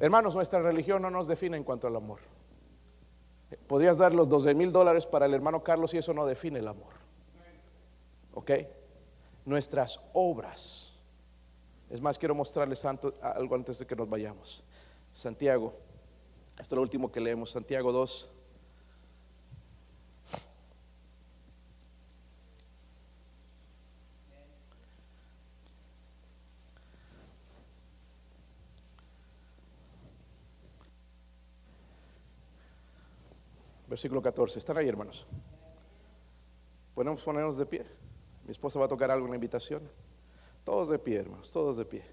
Hermanos, nuestra religión no nos define en cuanto al amor. Podrías dar los 12 mil dólares para el hermano Carlos y eso no define el amor. ¿Ok? Nuestras obras. Es más, quiero mostrarles algo antes de que nos vayamos. Santiago, es lo último que leemos, Santiago 2. Versículo 14. ¿Están ahí, hermanos? Podemos ponernos de pie. Mi esposa va a tocar algo en la invitación. Todos de pie, hermanos, todos de pie.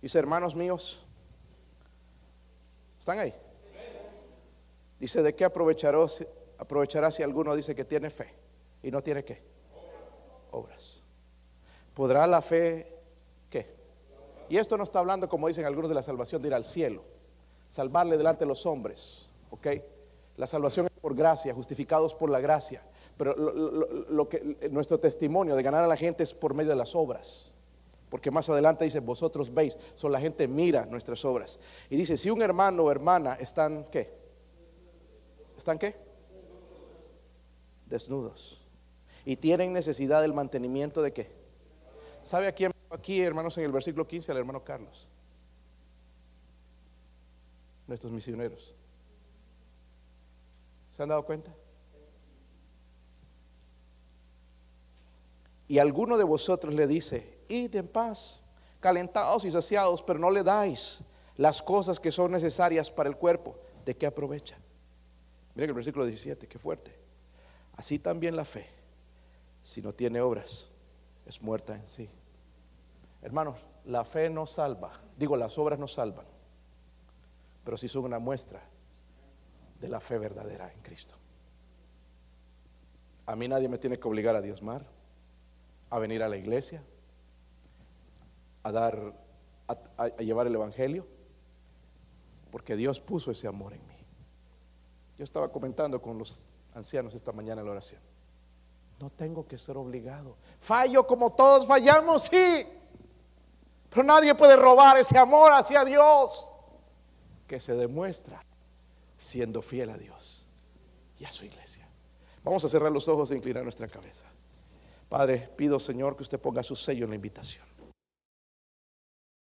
Dice, hermanos míos, ¿están ahí? Dice, ¿de qué aprovechará, aprovechará si alguno dice que tiene fe y no tiene qué? Obras. ¿Podrá la fe qué? Y esto no está hablando, como dicen algunos, de la salvación de ir al cielo, salvarle delante de los hombres, ¿ok? La salvación es por gracia, justificados por la gracia. Pero lo, que nuestro testimonio de ganar a la gente es por medio de las obras. Porque más adelante dice, vosotros veis, son la gente mira nuestras obras. Y dice, si un hermano o hermana están, ¿qué? ¿Están qué? Desnudos. Y tienen necesidad del mantenimiento de qué? ¿Sabe a quién? Aquí, hermanos, en el versículo 15, al hermano Carlos. Nuestros misioneros. ¿Se han dado cuenta? Y alguno de vosotros le dice, id en paz, calentados y saciados, pero no le dais las cosas que son necesarias para el cuerpo. ¿De qué aprovecha? Miren el versículo 17, qué fuerte. Así también la fe, si no tiene obras, es muerta en sí. Hermanos, la fe no salva, digo, las obras no salvan, pero si son una muestra de la fe verdadera en Cristo. A mí nadie me tiene que obligar a diezmar, a venir a la iglesia, a dar, a, llevar el evangelio, porque Dios puso ese amor en mí. Yo estaba comentando con los ancianos esta mañana en la oración. No tengo que ser obligado. Fallo como todos fallamos, sí. Pero nadie puede robar ese amor hacia Dios que se demuestra siendo fiel a Dios y a su iglesia. Vamos a cerrar los ojos e inclinar nuestra cabeza. Padre, pido Señor que usted ponga su sello en la invitación.